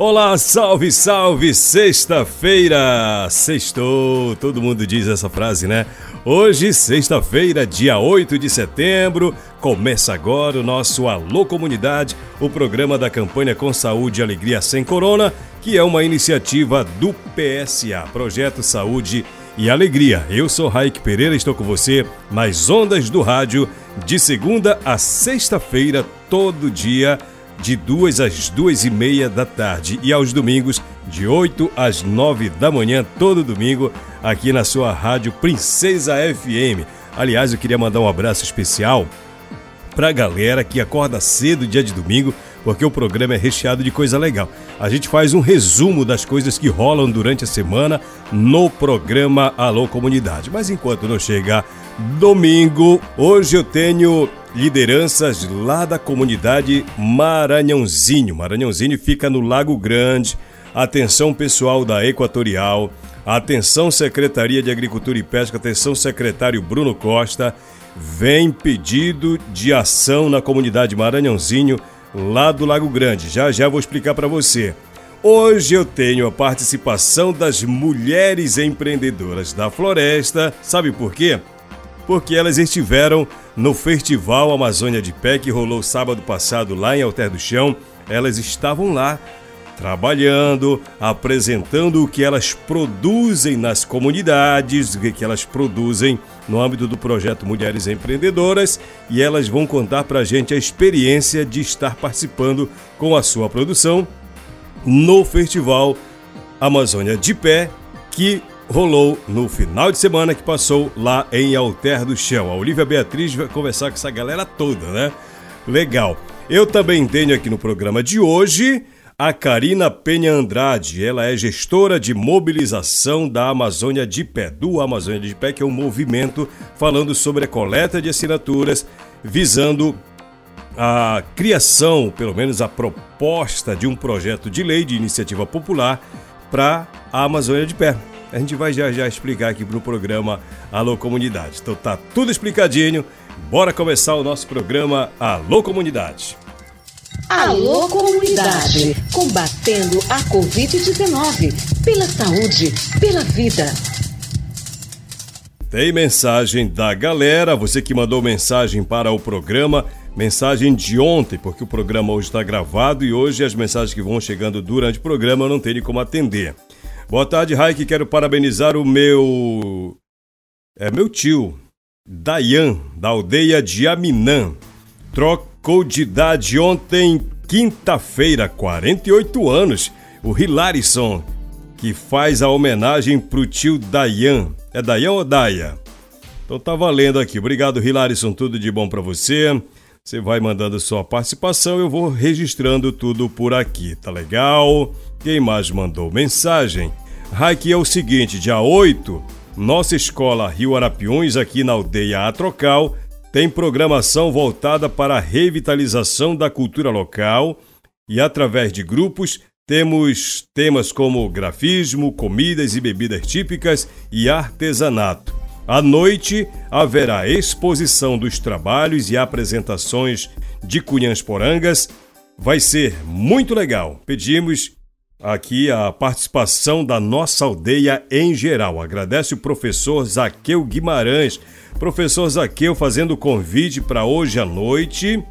Olá, salve, salve! Sexta-feira! Sextou! Todo mundo diz essa frase, né? Hoje, sexta-feira, dia 8 de setembro, começa agora o nosso Alô Comunidade, o programa da campanha Com Saúde e Alegria Sem Corona, que é uma iniciativa do PSA, Projeto Saúde e Alegria. Eu sou Raik Pereira, estou com você nas ondas do rádio, de segunda a sexta-feira, todo dia de duas às duas e meia da tarde e aos domingos de 8 às 9 da manhã, todo domingo, aqui na sua rádio Princesa FM. Aliás, eu queria mandar um abraço especial para a galera que acorda cedo dia de domingo, porque o programa é recheado de coisa legal. A gente faz um resumo das coisas que rolam durante a semana no programa Alô Comunidade. Mas enquanto não chegar domingo, hoje eu tenho lideranças lá da comunidade Maranhãozinho. Maranhãozinho fica no Lago Grande. Atenção pessoal da Equatorial, atenção Secretaria de Agricultura e Pesca, atenção secretário Bruno Costa. Vem pedido de ação na comunidade Maranhãozinho, lá do Lago Grande. Já já vou explicar para você. Hoje eu tenho a participação das mulheres empreendedoras da floresta. Sabe por quê? Porque elas estiveram no Festival Amazônia de Pé que rolou sábado passado lá em Alter do Chão. Elas estavam lá trabalhando, apresentando o que elas produzem nas comunidades, o que elas produzem no âmbito do projeto Mulheres Empreendedoras e elas vão contar para a gente a experiência de estar participando com a sua produção no Festival Amazônia de Pé, que rolou no final de semana que passou lá em Alter do Chão. A Olivia Beatriz vai conversar com essa galera toda, né? Legal. Eu também tenho aqui no programa de hoje a Karina Penha Andrade. Ela é gestora de mobilização da Amazônia de Pé, do Amazônia de Pé, que é um movimento falando sobre a coleta de assinaturas visando a criação, pelo menos a proposta de um projeto de lei de iniciativa popular para a Amazônia de Pé. A gente vai já já explicar aqui no programa Alô Comunidade. Então tá tudo explicadinho. Bora começar o nosso programa Alô Comunidade. Alô Comunidade, combatendo a Covid-19, pela saúde, pela vida. Tem mensagem da galera, você que mandou mensagem para o programa, mensagem de ontem, porque o programa hoje está gravado e hoje as mensagens que vão chegando durante o programa eu não tenho como atender. Boa tarde, Raik. Quero parabenizar o meu. É meu tio, Dayan, da aldeia de Aminã. Trocou de idade ontem, quinta-feira, 48 anos. O Hilarison, que faz a homenagem pro tio Dayan. É Dayan ou Daya? Então tá valendo aqui. Obrigado, Hilarison. Tudo de bom para você. Você vai mandando sua participação, eu vou registrando tudo por aqui, tá legal? Quem mais mandou mensagem? Aqui é o seguinte, dia 8, nossa escola Rio Arapiões, aqui na aldeia Atrocal, tem programação voltada para a revitalização da cultura local e, através de grupos, temos temas como grafismo, comidas e bebidas típicas e artesanato. À noite haverá exposição dos trabalhos e apresentações de Cunhãs Porangas. Vai ser muito legal. Pedimos aqui a participação da nossa aldeia em geral. Agradece o professor Zaqueu Guimarães. Professor Zaqueu fazendo convite para hoje à noite,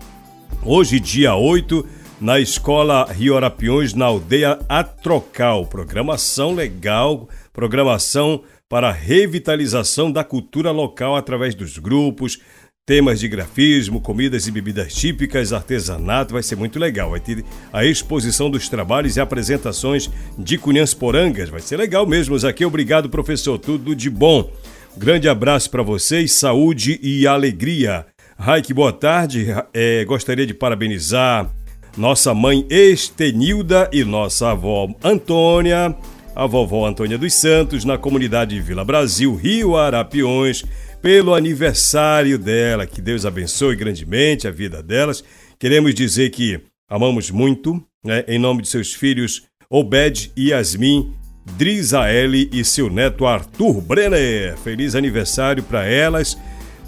hoje dia 8, na Escola Rio Arapiões, na aldeia Atrocal. Programação legal, programação para a revitalização da cultura local através dos grupos, temas de grafismo, comidas e bebidas típicas, artesanato, vai ser muito legal. Vai ter a exposição dos trabalhos e apresentações de Cunhãs Porangas, vai ser legal mesmo. Aqui, obrigado, professor, tudo de bom. Grande abraço para vocês, saúde e alegria. Raik, boa tarde. É, gostaria de parabenizar nossa mãe Estenilda e nossa avó Antônia, a vovó Antônia dos Santos, na comunidade Vila Brasil, Rio Arapiões pelo aniversário dela. Que Deus abençoe grandemente a vida delas. Queremos dizer que amamos muito, né, em nome de seus filhos Obed e Yasmin, Drizaeli e seu neto Arthur Brenner. Feliz aniversário para elas.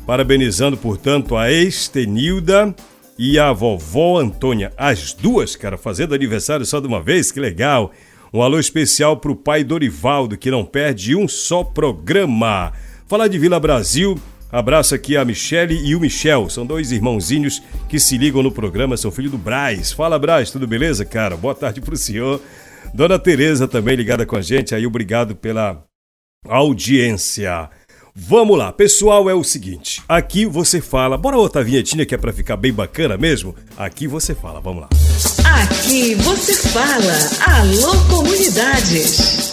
Parabenizando, portanto, a Estenilda e a vovó Antônia. As duas, cara, fazendo aniversário só de uma vez, que legal. Um alô especial para o pai Dorivaldo, que não perde um só programa. Falar de Vila Brasil, abraço aqui a Michele e o Michel. São dois irmãozinhos que se ligam no programa, são filho do Braz. Fala, Braz, tudo beleza, cara? Boa tarde pro senhor. Dona Tereza também ligada com a gente aí, obrigado pela audiência. Vamos lá, pessoal, é o seguinte, aqui você fala, bora outra vinhetinha que é para ficar bem bacana mesmo? Aqui você fala, vamos lá. Aqui você fala, alô comunidades.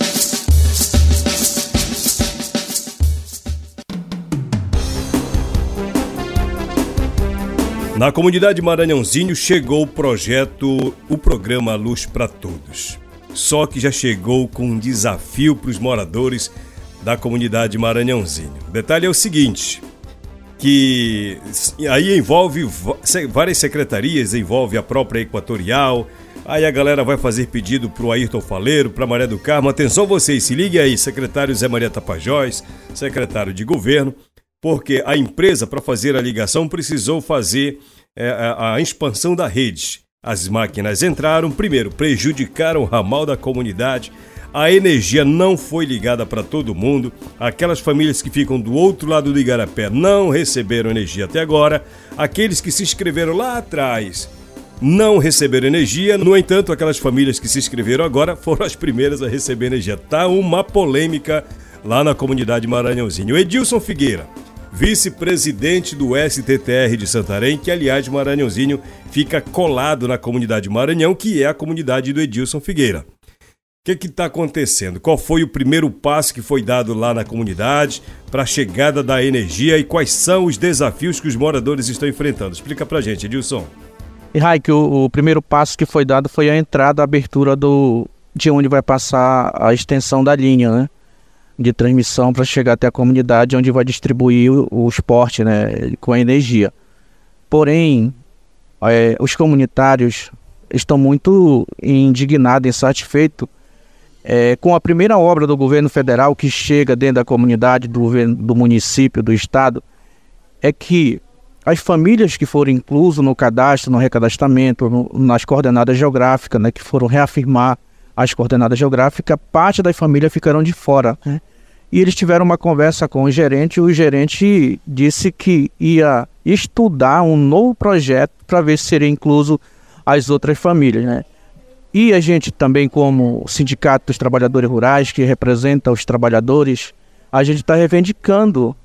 Na comunidade Maranhãozinho chegou o projeto, o programa Luz para Todos. Só que já chegou com um desafio para os moradores da comunidade Maranhãozinho. Detalhe é o seguinte, que aí envolve várias secretarias, envolve a própria Equatorial, aí a galera vai fazer pedido para o Ayrton Faleiro, para Maria do Carmo, atenção vocês, se liguem aí, secretário Zé Maria Tapajós, secretário de governo, porque a empresa, para fazer a ligação, precisou fazer é, a, a expansão da rede. As máquinas entraram, primeiro, prejudicaram o ramal da comunidade, a energia não foi ligada para todo mundo, aquelas famílias que ficam do outro lado do Igarapé não receberam energia até agora, aqueles que se inscreveram lá atrás não receberam energia, no entanto, aquelas famílias que se inscreveram agora foram as primeiras a receber energia. Tá uma polêmica lá na comunidade Maranhãozinho. Edilson Figueira, vice-presidente do STTR de Santarém, que aliás Maranhãozinho fica colado na comunidade Maranhão, que é a comunidade do Edilson Figueira. Que está acontecendo? Qual foi o primeiro passo que foi dado lá na comunidade para a chegada da energia e quais são os desafios que os moradores estão enfrentando? Explica para gente, Edilson. E Raik, o, o primeiro passo que foi dado foi a entrada, a abertura do, de onde vai passar a extensão da linha, né? de transmissão para chegar até a comunidade onde vai distribuir o, o esporte né, com a energia. Porém, é, os comunitários estão muito indignados, insatisfeitos é, com a primeira obra do governo federal que chega dentro da comunidade, do, do município, do estado, é que as famílias que foram inclusas no cadastro, no recadastramento, no, nas coordenadas geográficas, né, que foram reafirmar as coordenadas geográficas, parte das famílias ficaram de fora. Né? E eles tiveram uma conversa com o gerente, e o gerente disse que ia estudar um novo projeto para ver se seria incluso as outras famílias. Né? E a gente também, como Sindicato dos Trabalhadores Rurais, que representa os trabalhadores, a gente está reivindicando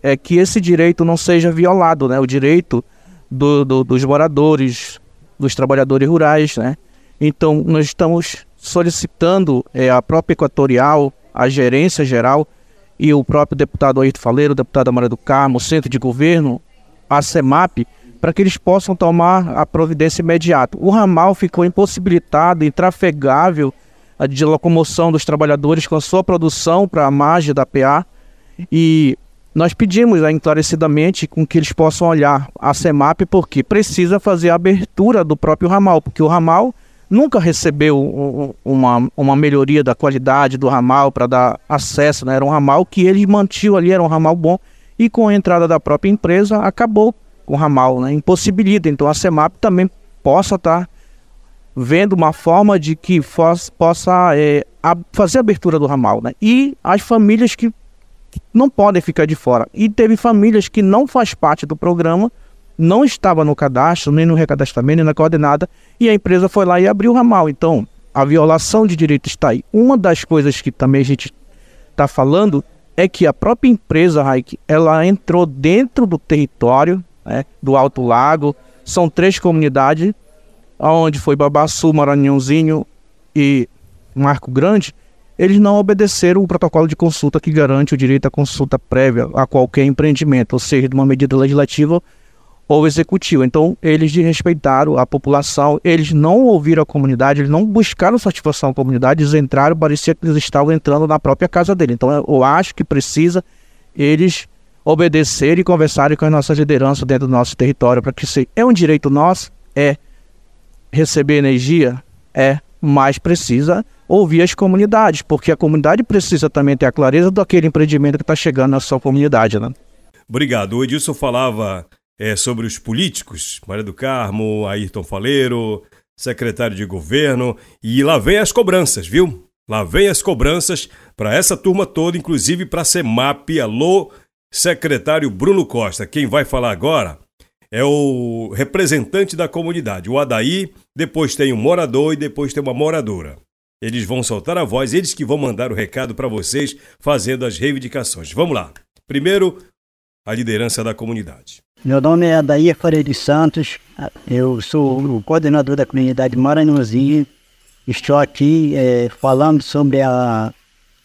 é, que esse direito não seja violado, né? o direito do, do, dos moradores, dos trabalhadores rurais. Né? Então, nós estamos solicitando é, a própria Equatorial, a gerência geral e o próprio deputado Ayrton Faleiro, o deputado Maria do Carmo, o centro de governo, a CEMAP, para que eles possam tomar a providência imediata. O ramal ficou impossibilitado, intrafegável de locomoção dos trabalhadores com a sua produção para a margem da PA e nós pedimos né, encarecidamente com que eles possam olhar a CEMAP porque precisa fazer a abertura do próprio ramal, porque o ramal nunca recebeu uma, uma melhoria da qualidade do ramal para dar acesso, né? era um ramal que eles mantinham ali, era um ramal bom, e com a entrada da própria empresa acabou com o ramal, né? impossibilita. Então a CEMAP também possa estar tá vendo uma forma de que possa é, fazer a abertura do ramal. Né? E as famílias que não podem ficar de fora. E teve famílias que não faz parte do programa, não estava no cadastro, nem no recadastramento, nem na coordenada, e a empresa foi lá e abriu o ramal. Então, a violação de direito está aí. Uma das coisas que também a gente está falando é que a própria empresa, Raik, ela entrou dentro do território né, do Alto Lago. São três comunidades, onde foi Babaçu, Maranhãozinho e Marco Grande. Eles não obedeceram o protocolo de consulta que garante o direito à consulta prévia a qualquer empreendimento, ou seja, de uma medida legislativa ou executivo. Então, eles desrespeitaram a população, eles não ouviram a comunidade, eles não buscaram satisfação à comunidade, eles entraram, parecia que eles estavam entrando na própria casa dele. Então, eu acho que precisa eles obedecerem e conversarem com as nossas lideranças dentro do nosso território, para que se é um direito nosso, é receber energia, é, mas precisa ouvir as comunidades, porque a comunidade precisa também ter a clareza daquele empreendimento que está chegando na sua comunidade, né? Obrigado. O Edilson falava é, sobre os políticos, Maria do Carmo, Ayrton Faleiro, secretário de governo, e lá vem as cobranças, viu? Lá vem as cobranças para essa turma toda, inclusive para a CEMAP. Alô, secretário Bruno Costa. Quem vai falar agora é o representante da comunidade, o Adaí, depois tem um morador e depois tem uma moradora. Eles vão soltar a voz, eles que vão mandar o recado para vocês, fazendo as reivindicações. Vamos lá. Primeiro, a liderança da comunidade. Meu nome é Adair Faria de Santos, eu sou o coordenador da comunidade Maranhãozinho. Estou aqui é, falando sobre a,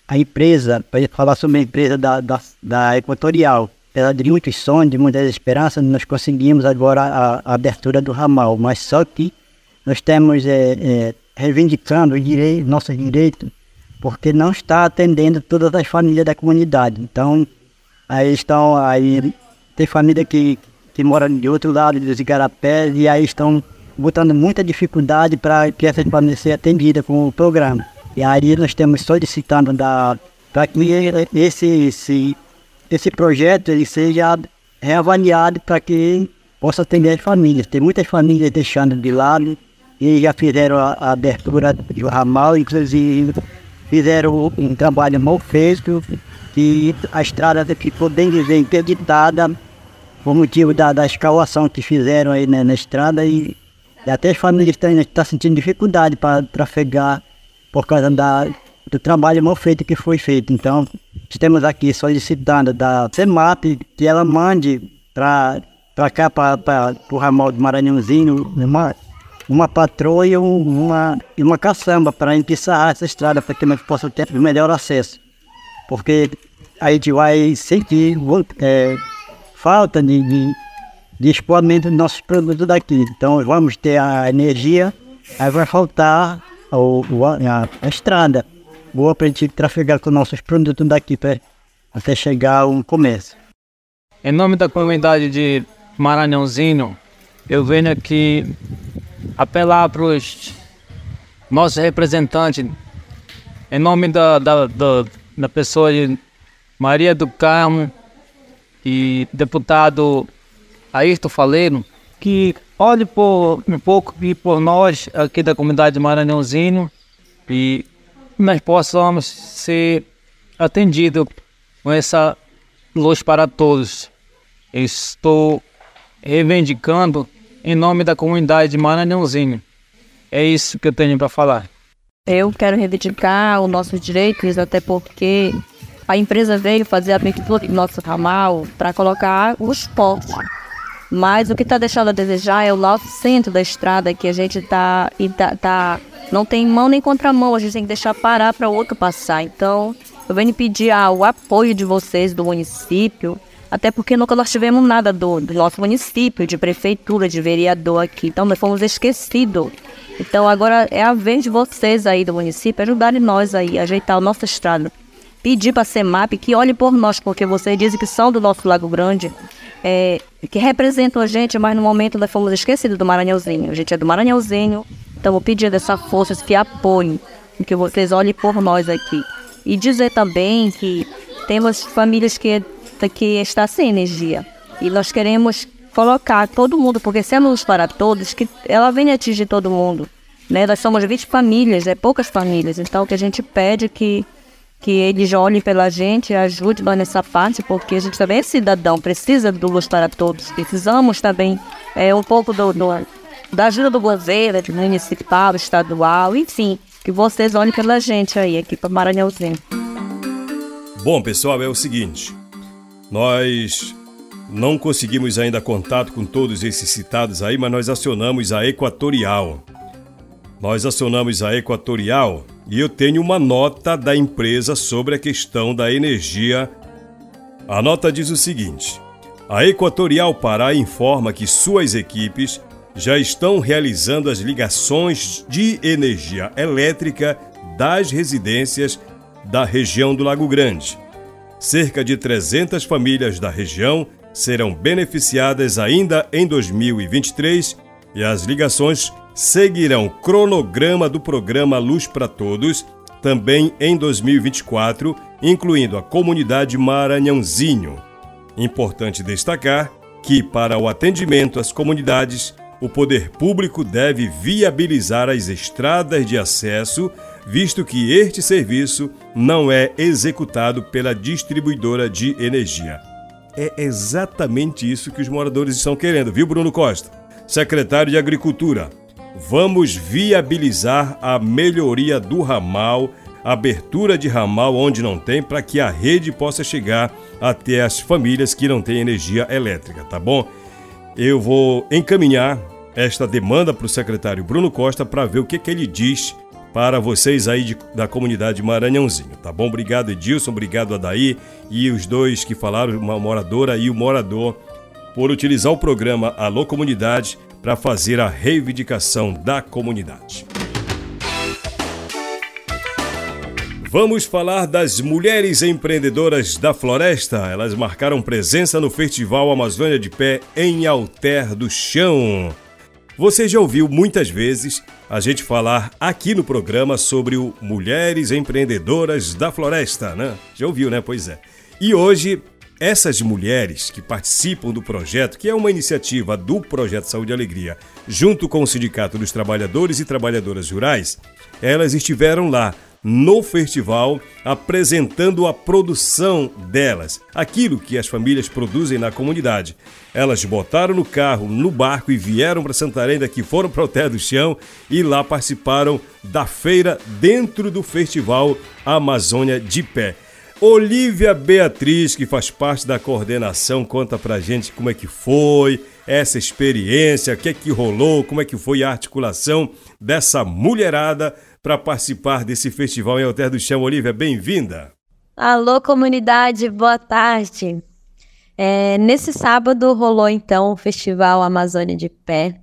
a empresa, para falar sobre a empresa da, da, da Equatorial. Apesar de muitos sonhos, de muitas esperanças, nós conseguimos agora a, a abertura do ramal, mas só que nós temos é, é, reivindicando o direito, nosso direito, porque não está atendendo todas as famílias da comunidade. Então, aí estão aí tem família que, que mora de outro lado dos igarapés e aí estão botando muita dificuldade para que essas famílias sejam atendidas com o programa. E aí nós estamos solicitando da para que esse, esse, esse projeto ele seja reavaliado para que possa atender as famílias. Tem muitas famílias deixando de lado e já fizeram a, a abertura do ramal, inclusive fizeram um trabalho mal feito e a estrada ficou bem dizer interditada por motivo da, da escavação que fizeram aí né, na estrada e, e até as famílias estão tá sentindo dificuldade para trafegar por causa da, do trabalho mal feito que foi feito. Então, estamos aqui solicitando da CEMAP que ela mande para cá, para o ramal do Maranhãozinho, uma, uma patroa e uma, uma caçamba para empiçar essa estrada, para que nós possamos ter melhor acesso. Porque a gente vai sentir é, falta de, de, de escoamento dos nossos produtos daqui. Então vamos ter a energia, aí vai faltar a, a, estrada boa para a trafegar com nossos produtos daqui pra, até chegar ao comércio. Em nome da comunidade de Maranhãozinho, eu venho aqui apelar para os nossos representantes, em nome da, da, da, da pessoa de Maria do Carmo, e deputado Ayrton Faleiro, que olhe por um pouco e por nós aqui da comunidade Maranhãozinho e nós possamos ser atendidos com essa luz para todos. Estou reivindicando em nome da comunidade de Maranhãozinho. É isso que eu tenho para falar. Eu quero reivindicar os nossos direitos, até porque a empresa veio fazer a abertura do nosso ramal para colocar os pontos. Mas o que está deixando a desejar é o nosso centro da estrada, que a gente está tá, tá, não tem mão nem contramão, a gente tem que deixar parar para outro passar. Então, eu venho pedir ah, o apoio de vocês do município, até porque nunca nós tivemos nada do, do nosso município, de prefeitura, de vereador aqui. Então, nós fomos esquecidos. Então, agora é a vez de vocês aí do município ajudarem nós aí a ajeitar a nossa estrada pedir para a CEMAP que olhe por nós, porque vocês dizem que são do nosso Lago Grande, é, que representam a gente, mas no momento nós fomos esquecidos do Maranhãozinho. A gente é do Maranhãozinho, vou pedir dessa força, esse apoio, que vocês olhem por nós aqui. E dizer também que temos famílias que, que estão sem energia. E nós queremos colocar todo mundo, porque se é luz para todos, que ela venha atingir todo mundo. Né? Nós somos 20 famílias, é poucas famílias. Então o que a gente pede é que que eles olhem pela gente, ajude nós nessa parte, porque a gente também é cidadão, precisa do luz para todos. Precisamos também é, um pouco do, do, da ajuda do governo, municipal, estadual, enfim, que vocês olhem pela gente aí, aqui para Maranhãozinho. Bom, pessoal, é o seguinte. Nós não conseguimos ainda contato com todos esses citados aí, mas nós acionamos a Equatorial. Nós acionamos a Equatorial e eu tenho uma nota da empresa sobre a questão da energia. A nota diz o seguinte: a Equatorial Pará informa que suas equipes já estão realizando as ligações de energia elétrica das residências da região do Lago Grande. Cerca de 300 famílias da região serão beneficiadas ainda em 2023 e as ligações seguirão cronograma do programa Luz para Todos também em 2024, incluindo a comunidade Maranhãozinho. Importante destacar que, para o atendimento às comunidades, o poder público deve viabilizar as estradas de acesso, visto que este serviço não é executado pela distribuidora de energia. É exatamente isso que os moradores estão querendo, viu, Bruno Costa? Secretário de Agricultura. Vamos viabilizar a melhoria do ramal, abertura de ramal onde não tem, para que a rede possa chegar até as famílias que não têm energia elétrica, tá bom? Eu vou encaminhar esta demanda para o secretário Bruno Costa para ver o que, que ele diz para vocês aí de, da comunidade Maranhãozinho, tá bom? Obrigado, Edilson, obrigado, Adaí e os dois que falaram, uma moradora e o morador, por utilizar o programa Alô Comunidade para fazer a reivindicação da comunidade. Vamos falar das mulheres empreendedoras da floresta. Elas marcaram presença no Festival Amazônia de Pé em Alter do Chão. Você já ouviu muitas vezes a gente falar aqui no programa sobre o Mulheres Empreendedoras da Floresta, né? Já ouviu, né? Pois é. E hoje, essas mulheres que participam do projeto, que é uma iniciativa do Projeto Saúde e Alegria, junto com o Sindicato dos Trabalhadores e Trabalhadoras Rurais, elas estiveram lá no festival, apresentando a produção delas, aquilo que as famílias produzem na comunidade. Elas botaram no carro, no barco e vieram para Santarém, daqui foram para o Terra do Chão e lá participaram da feira dentro do festival Amazônia de Pé. Olivia Beatriz, que faz parte da coordenação, conta pra gente como é que foi essa experiência, o que é que rolou, como é que foi a articulação dessa mulherada para participar desse festival em Alter do Chão. Olivia, bem-vinda. Alô, comunidade, boa tarde. É, nesse sábado rolou então o Festival Amazônia de Pé,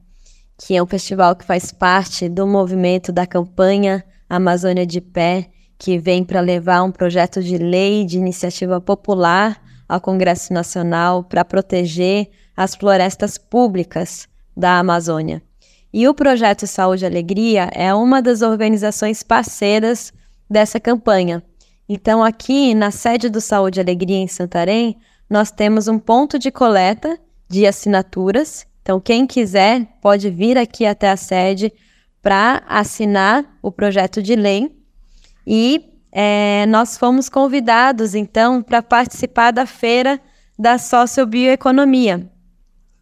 que é um festival que faz parte do movimento da campanha Amazônia de Pé, que vem para levar um projeto de lei de iniciativa popular ao Congresso Nacional para proteger as florestas públicas da Amazônia. E o projeto Saúde e Alegria é uma das organizações parceiras dessa campanha. Então, aqui na sede do Saúde e Alegria em Santarém, nós temos um ponto de coleta de assinaturas. Então, quem quiser pode vir aqui até a sede para assinar o projeto de lei. E é, nós fomos convidados, então, para participar da feira da sociobioeconomia,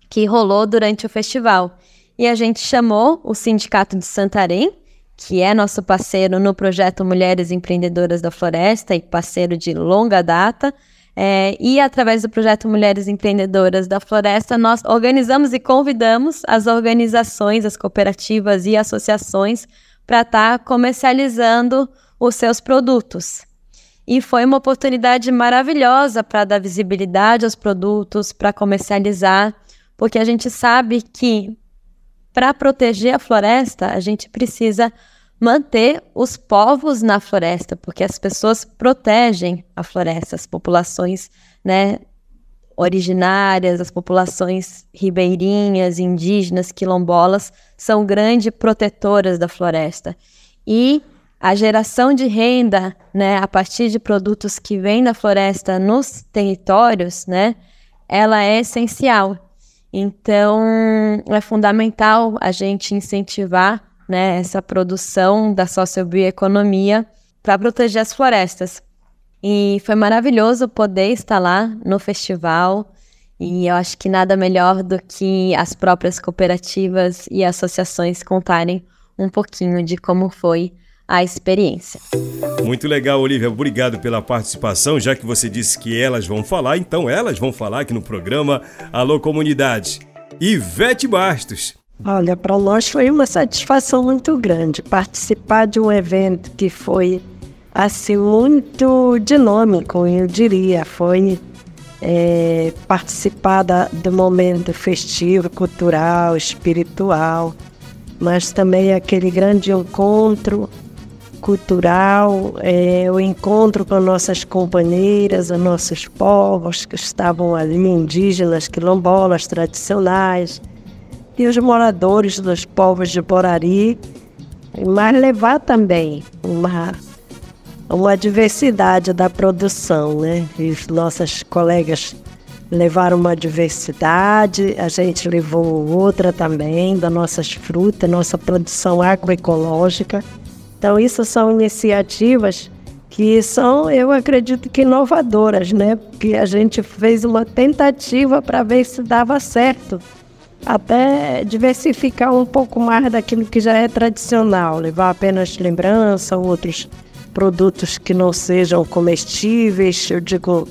que rolou durante o festival e a gente chamou o Sindicato de Santarém, que é nosso parceiro no projeto Mulheres Empreendedoras da Floresta e parceiro de longa data. É, e através do projeto Mulheres Empreendedoras da Floresta, nós organizamos e convidamos as organizações, as cooperativas e associações para estar tá comercializando os seus produtos. E foi uma oportunidade maravilhosa para dar visibilidade aos produtos, para comercializar, porque a gente sabe que para proteger a floresta, a gente precisa manter os povos na floresta, porque as pessoas protegem a floresta, as populações, né, originárias, as populações ribeirinhas, indígenas, quilombolas, são grandes protetoras da floresta. E a geração de renda, né, a partir de produtos que vêm da floresta nos territórios, né, ela é essencial. Então, é fundamental a gente incentivar né, essa produção da sociobioeconomia para proteger as florestas. E foi maravilhoso poder estar lá no festival. E eu acho que nada melhor do que as próprias cooperativas e associações contarem um pouquinho de como foi a experiência. Muito legal, Olivia. Obrigado pela participação. Já que você disse que elas vão falar, então elas vão falar aqui no programa Alô Comunidade. Ivete Bastos. Olha, para nós foi uma satisfação muito grande participar de um evento que foi assim muito dinâmico, eu diria. Foi é, participar da, do momento festivo, cultural, espiritual, mas também aquele grande encontro cultural, é, o encontro com nossas companheiras, os nossos povos que estavam ali, indígenas, quilombolas tradicionais, e os moradores dos povos de Borari, mas levar também uma, uma diversidade da produção, né? E os nossos colegas levaram uma diversidade, a gente levou outra também, das nossas frutas, nossa produção agroecológica. Então, isso são iniciativas que são, eu acredito que inovadoras, né? Porque a gente fez uma tentativa para ver se dava certo. Até diversificar um pouco mais daquilo que já é tradicional, levar apenas lembrança, outros produtos que não sejam comestíveis, eu digo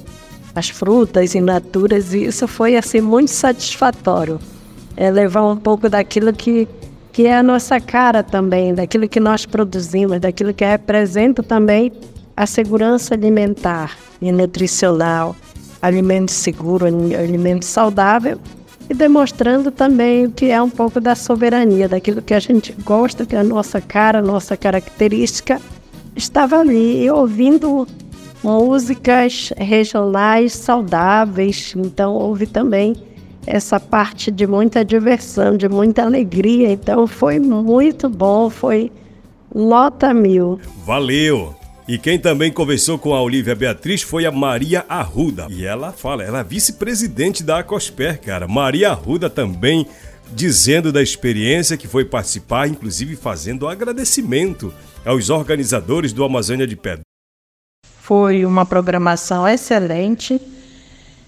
as frutas in naturas, e isso foi assim muito satisfatório. É levar um pouco daquilo que que é a nossa cara também, daquilo que nós produzimos, daquilo que representa também a segurança alimentar e nutricional, alimento seguro, alimento saudável e demonstrando também o que é um pouco da soberania, daquilo que a gente gosta, que é a nossa cara, a nossa característica, estava ali ouvindo músicas regionais saudáveis, então houve também essa parte de muita diversão, de muita alegria. Então foi muito bom, foi nota mil. Valeu! E quem também conversou com a Olivia Beatriz foi a Maria Arruda. E ela fala, ela é vice-presidente da Acosper, cara. Maria Arruda também dizendo da experiência que foi participar, inclusive fazendo agradecimento aos organizadores do Amazônia de Pedra. Foi uma programação excelente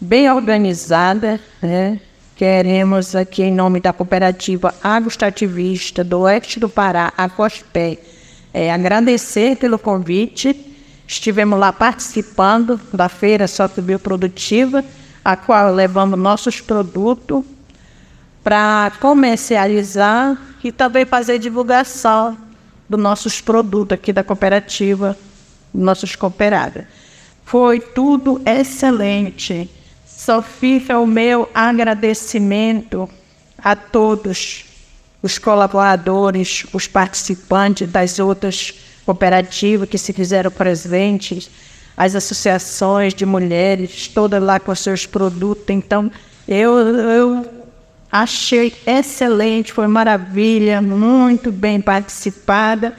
bem organizada, né? Queremos aqui, em nome da cooperativa agrostativista do Oeste do Pará, a COSPE, é, agradecer pelo convite. Estivemos lá participando da feira socioprodutiva, a qual levamos nossos produtos para comercializar e também fazer divulgação dos nossos produtos aqui da cooperativa, nossos cooperados. Foi tudo excelente. Só fica o meu agradecimento a todos os colaboradores, os participantes das outras cooperativas que se fizeram presentes, as associações de mulheres, todas lá com seus produtos. Então, eu, eu achei excelente, foi maravilha, muito bem participada.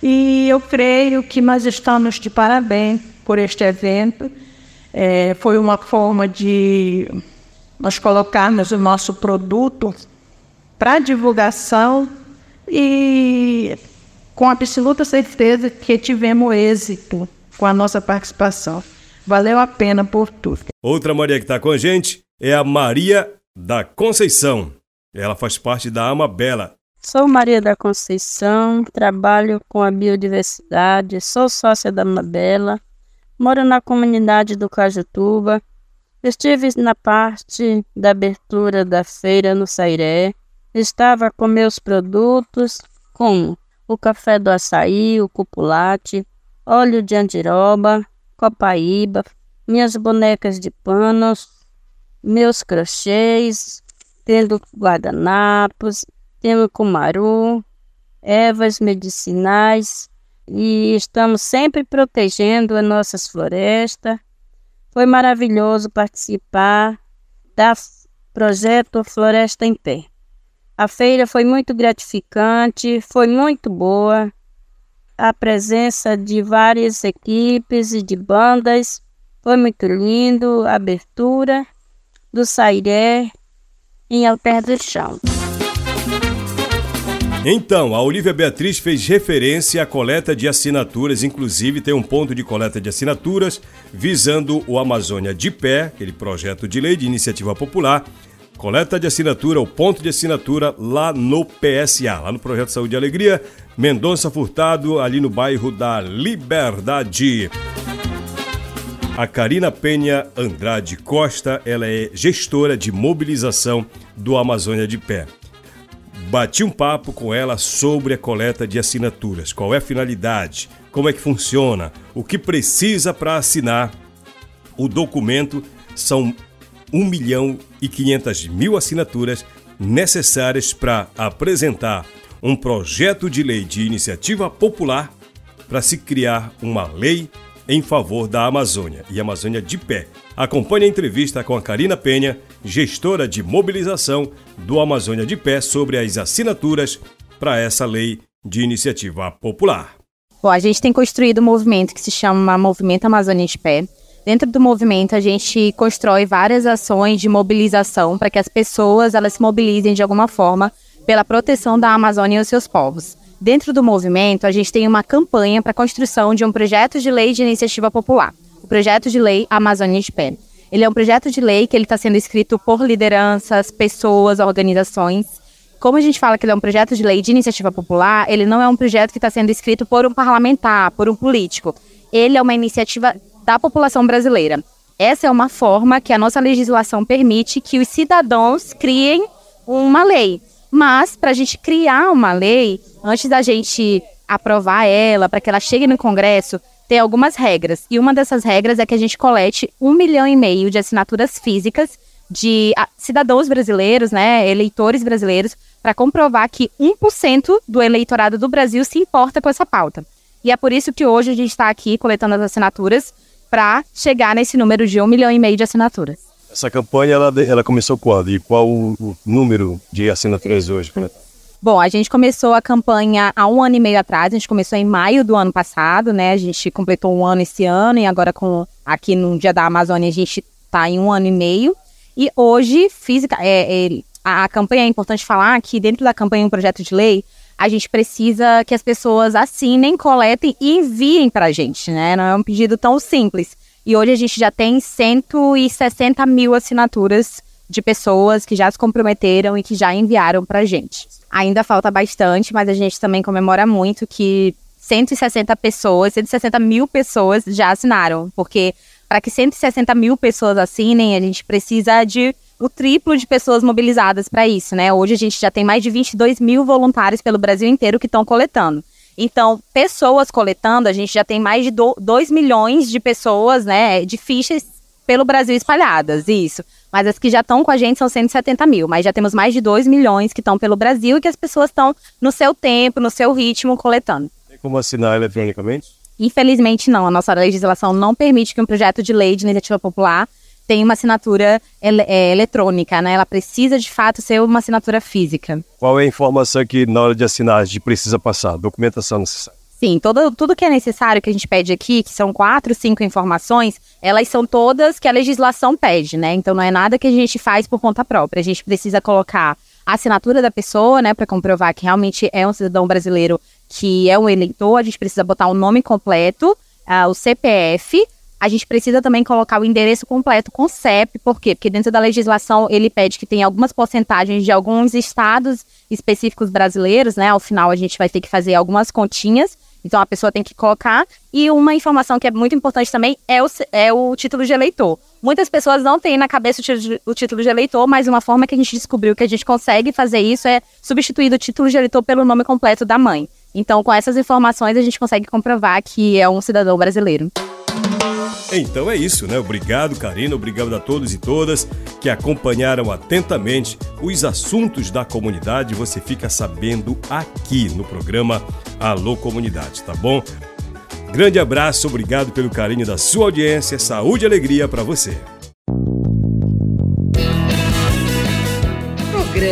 E eu creio que nós estamos de parabéns por este evento é, foi uma forma de nós colocarmos o nosso produto para divulgação e com absoluta certeza que tivemos êxito com a nossa participação. Valeu a pena por tudo. Outra Maria que está com a gente é a Maria da Conceição. Ela faz parte da Ama Bela. Sou Maria da Conceição, trabalho com a biodiversidade, sou sócia da Ama Bela Moro na comunidade do Cajutuba. Estive na parte da abertura da feira no Sairé. Estava com meus produtos, como o café do açaí, o cupulate, óleo de andiroba, copaíba, minhas bonecas de panos, meus crochês, tendo guardanapos, tendo cumaru, ervas medicinais, e estamos sempre protegendo as nossas florestas. Foi maravilhoso participar do projeto Floresta em Pé. A feira foi muito gratificante, foi muito boa. A presença de várias equipes e de bandas foi muito lindo. A abertura do Sairé em Alter do Chão. Então, a Olivia Beatriz fez referência à coleta de assinaturas, inclusive tem um ponto de coleta de assinaturas visando o Amazônia de Pé, aquele projeto de lei de iniciativa popular, coleta de assinatura, o ponto de assinatura lá no PSA, lá no Projeto Saúde e Alegria, Mendonça Furtado, ali no bairro da Liberdade. A Karina Penha Andrade Costa, ela é gestora de mobilização do Amazônia de Pé. Bati um papo com ela sobre a coleta de assinaturas. Qual é a finalidade? Como é que funciona? O que precisa para assinar o documento? São 1 milhão e 500 mil assinaturas necessárias para apresentar um projeto de lei de iniciativa popular para se criar uma lei em favor da Amazônia e Amazônia de pé. Acompanhe a entrevista com a Karina Penha, gestora de mobilização do Amazônia de Pé, sobre as assinaturas para essa lei de iniciativa popular. Bom, a gente tem construído um movimento que se chama Movimento Amazônia de Pé. Dentro do movimento, a gente constrói várias ações de mobilização para que as pessoas elas se mobilizem de alguma forma pela proteção da Amazônia e os seus povos. Dentro do movimento, a gente tem uma campanha para a construção de um projeto de lei de iniciativa popular, o projeto de lei Amazônia de Pé. Ele é um projeto de lei que ele está sendo escrito por lideranças, pessoas, organizações. Como a gente fala que ele é um projeto de lei de iniciativa popular, ele não é um projeto que está sendo escrito por um parlamentar, por um político. Ele é uma iniciativa da população brasileira. Essa é uma forma que a nossa legislação permite que os cidadãos criem uma lei. Mas, para a gente criar uma lei, antes da gente aprovar ela, para que ela chegue no Congresso, tem algumas regras. E uma dessas regras é que a gente colete um milhão e meio de assinaturas físicas de ah, cidadãos brasileiros, né, eleitores brasileiros, para comprovar que 1% do eleitorado do Brasil se importa com essa pauta. E é por isso que hoje a gente está aqui coletando as assinaturas para chegar nesse número de um milhão e meio de assinaturas. Essa campanha ela, ela começou quando? E qual o, o número de assinaturas hoje? Bom, a gente começou a campanha há um ano e meio atrás, a gente começou em maio do ano passado, né? A gente completou um ano esse ano e agora com aqui no Dia da Amazônia a gente está em um ano e meio. E hoje, física, é, é, a, a campanha é importante falar que dentro da campanha um projeto de lei, a gente precisa que as pessoas assinem, coletem e enviem para a gente, né? Não é um pedido tão simples. E hoje a gente já tem 160 mil assinaturas de pessoas que já se comprometeram e que já enviaram para a gente. Ainda falta bastante, mas a gente também comemora muito que 160 pessoas, 160 mil pessoas já assinaram, porque para que 160 mil pessoas assinem, a gente precisa de o triplo de pessoas mobilizadas para isso, né? Hoje a gente já tem mais de 22 mil voluntários pelo Brasil inteiro que estão coletando. Então, pessoas coletando, a gente já tem mais de 2 milhões de pessoas, né, de fichas pelo Brasil espalhadas, isso. Mas as que já estão com a gente são 170 mil, mas já temos mais de 2 milhões que estão pelo Brasil e que as pessoas estão no seu tempo, no seu ritmo, coletando. Tem como assinar eletronicamente? Infelizmente não, a nossa legislação não permite que um projeto de lei de iniciativa popular tem uma assinatura é, eletrônica, né? Ela precisa de fato ser uma assinatura física. Qual é a informação que na hora de assinar a gente precisa passar? Documentação necessária? Sim, todo, tudo que é necessário que a gente pede aqui, que são quatro, cinco informações, elas são todas que a legislação pede, né? Então não é nada que a gente faz por conta própria. A gente precisa colocar a assinatura da pessoa, né, para comprovar que realmente é um cidadão brasileiro que é um eleitor. A gente precisa botar o nome completo, uh, o CPF, a gente precisa também colocar o endereço completo com CEP, por quê? Porque dentro da legislação ele pede que tenha algumas porcentagens de alguns estados específicos brasileiros, né? Ao final a gente vai ter que fazer algumas continhas, então a pessoa tem que colocar. E uma informação que é muito importante também é o, é o título de eleitor. Muitas pessoas não têm na cabeça o título, de eleitor, mas uma forma que a gente descobriu que a gente consegue fazer isso é substituir o título de eleitor pelo nome completo da mãe. Então, com essas informações, a gente consegue comprovar que é um cidadão brasileiro. Então é isso, né? Obrigado, Karina, obrigado a todos e todas que acompanharam atentamente os assuntos da comunidade. Você fica sabendo aqui no programa Alô Comunidade, tá bom? Grande abraço, obrigado pelo carinho da sua audiência, saúde e alegria para você.